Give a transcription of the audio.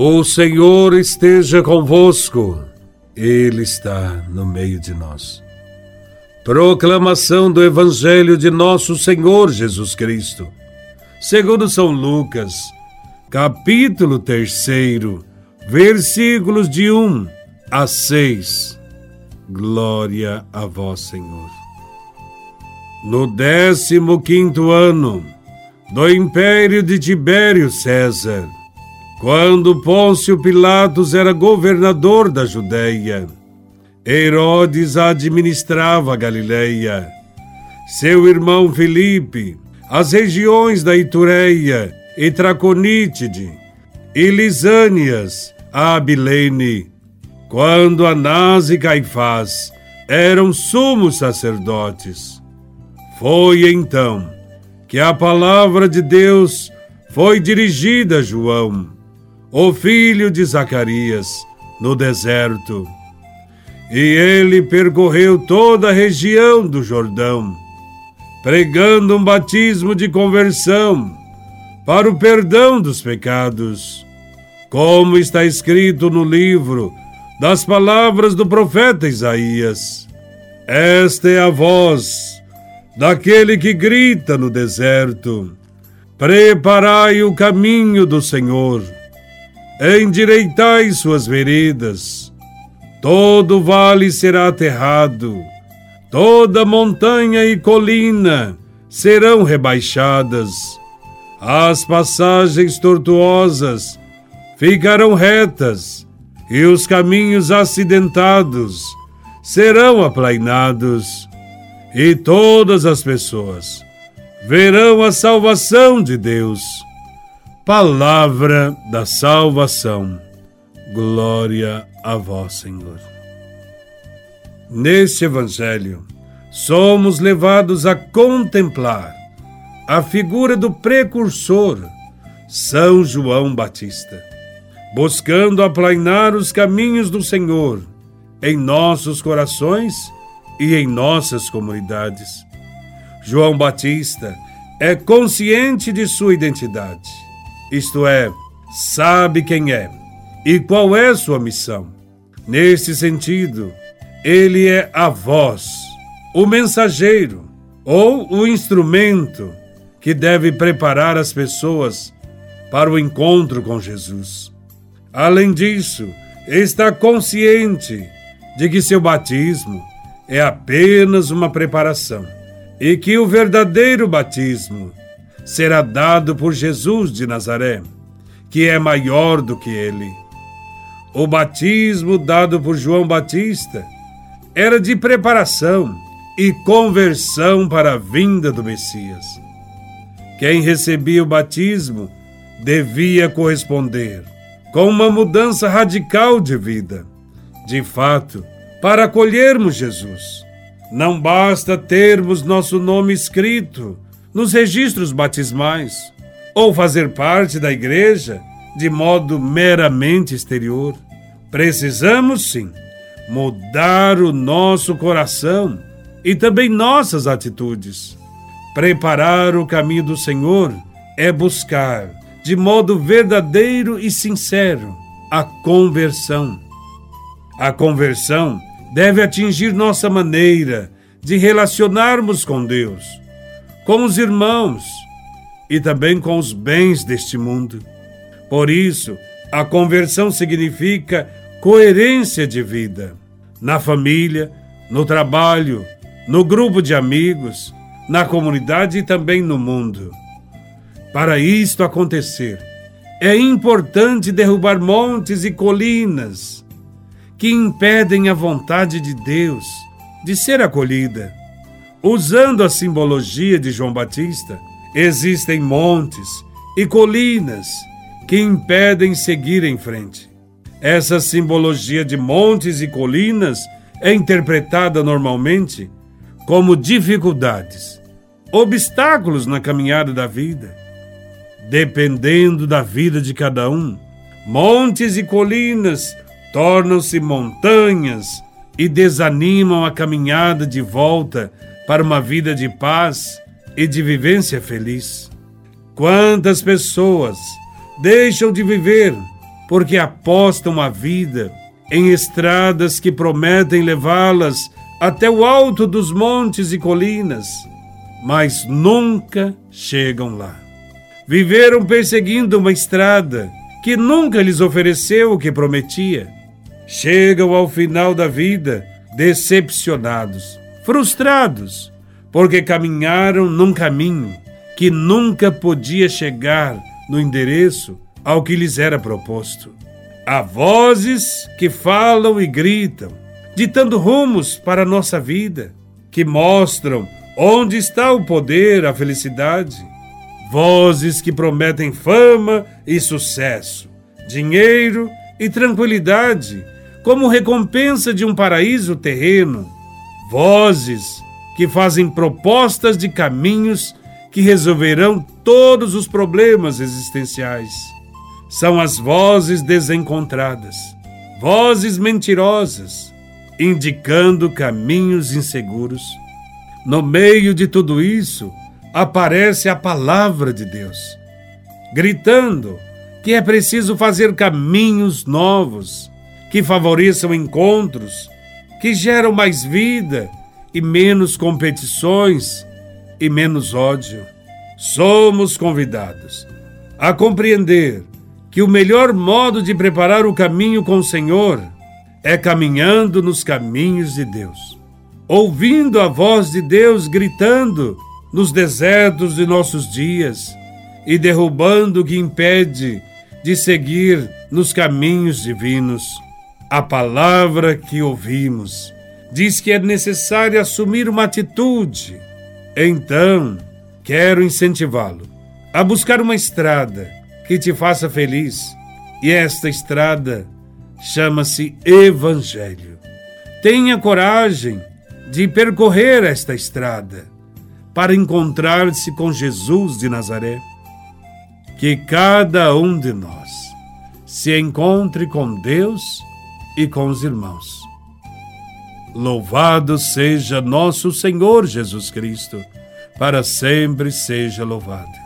O Senhor esteja convosco, Ele está no meio de nós. Proclamação do Evangelho de Nosso Senhor Jesus Cristo, segundo São Lucas, capítulo 3, versículos de 1 a 6. Glória a Vós, Senhor. No décimo quinto ano do império de Tibério César, quando Pôncio Pilatos era governador da Judéia, Herodes administrava a Galileia. Seu irmão Filipe, as regiões da Itureia e Traconítide, e Lisânias, a Abilene, quando Anás e Caifás eram sumos sacerdotes. Foi então que a palavra de Deus foi dirigida a João o filho de Zacarias, no deserto. E ele percorreu toda a região do Jordão, pregando um batismo de conversão para o perdão dos pecados, como está escrito no livro das palavras do profeta Isaías. Esta é a voz daquele que grita no deserto: Preparai o caminho do Senhor endireitai suas veredas. Todo vale será aterrado, toda montanha e colina serão rebaixadas. As passagens tortuosas ficarão retas, e os caminhos acidentados serão aplainados, e todas as pessoas verão a salvação de Deus Palavra da salvação. Glória a vós, Senhor. Neste Evangelho, somos levados a contemplar a figura do precursor, São João Batista, buscando aplainar os caminhos do Senhor em nossos corações e em nossas comunidades. João Batista é consciente de sua identidade isto é, sabe quem é e qual é sua missão. Nesse sentido, ele é a voz, o mensageiro ou o instrumento que deve preparar as pessoas para o encontro com Jesus. Além disso, está consciente de que seu batismo é apenas uma preparação e que o verdadeiro batismo será dado por Jesus de Nazaré, que é maior do que ele. O batismo dado por João Batista era de preparação e conversão para a vinda do Messias. Quem recebia o batismo devia corresponder com uma mudança radical de vida. De fato, para acolhermos Jesus, não basta termos nosso nome escrito nos registros batismais ou fazer parte da igreja de modo meramente exterior. Precisamos sim mudar o nosso coração e também nossas atitudes. Preparar o caminho do Senhor é buscar, de modo verdadeiro e sincero, a conversão. A conversão deve atingir nossa maneira de relacionarmos com Deus com os irmãos e também com os bens deste mundo. Por isso, a conversão significa coerência de vida na família, no trabalho, no grupo de amigos, na comunidade e também no mundo. Para isto acontecer, é importante derrubar montes e colinas que impedem a vontade de Deus de ser acolhida. Usando a simbologia de João Batista, existem montes e colinas que impedem seguir em frente. Essa simbologia de montes e colinas é interpretada normalmente como dificuldades, obstáculos na caminhada da vida. Dependendo da vida de cada um, montes e colinas tornam-se montanhas e desanimam a caminhada de volta para uma vida de paz e de vivência feliz. Quantas pessoas deixam de viver porque apostam a vida em estradas que prometem levá-las até o alto dos montes e colinas, mas nunca chegam lá. Viveram perseguindo uma estrada que nunca lhes ofereceu o que prometia. Chegam ao final da vida decepcionados, frustrados, porque caminharam num caminho que nunca podia chegar no endereço ao que lhes era proposto. Há vozes que falam e gritam, ditando rumos para a nossa vida, que mostram onde está o poder, a felicidade. Vozes que prometem fama e sucesso, dinheiro e tranquilidade, como recompensa de um paraíso terreno. Vozes que fazem propostas de caminhos que resolverão todos os problemas existenciais. São as vozes desencontradas, vozes mentirosas, indicando caminhos inseguros. No meio de tudo isso, aparece a palavra de Deus, gritando que é preciso fazer caminhos novos, que favoreçam encontros, que geram mais vida e menos competições e menos ódio. Somos convidados a compreender que o melhor modo de preparar o caminho com o Senhor é caminhando nos caminhos de Deus, ouvindo a voz de Deus gritando nos desertos de nossos dias e derrubando o que impede de seguir nos caminhos divinos. A palavra que ouvimos diz que é necessário assumir uma atitude. Então, quero incentivá-lo a buscar uma estrada que te faça feliz. E esta estrada chama-se Evangelho. Tenha coragem de percorrer esta estrada para encontrar-se com Jesus de Nazaré. Que cada um de nós se encontre com Deus e com os irmãos. Louvado seja nosso Senhor Jesus Cristo, para sempre seja louvado.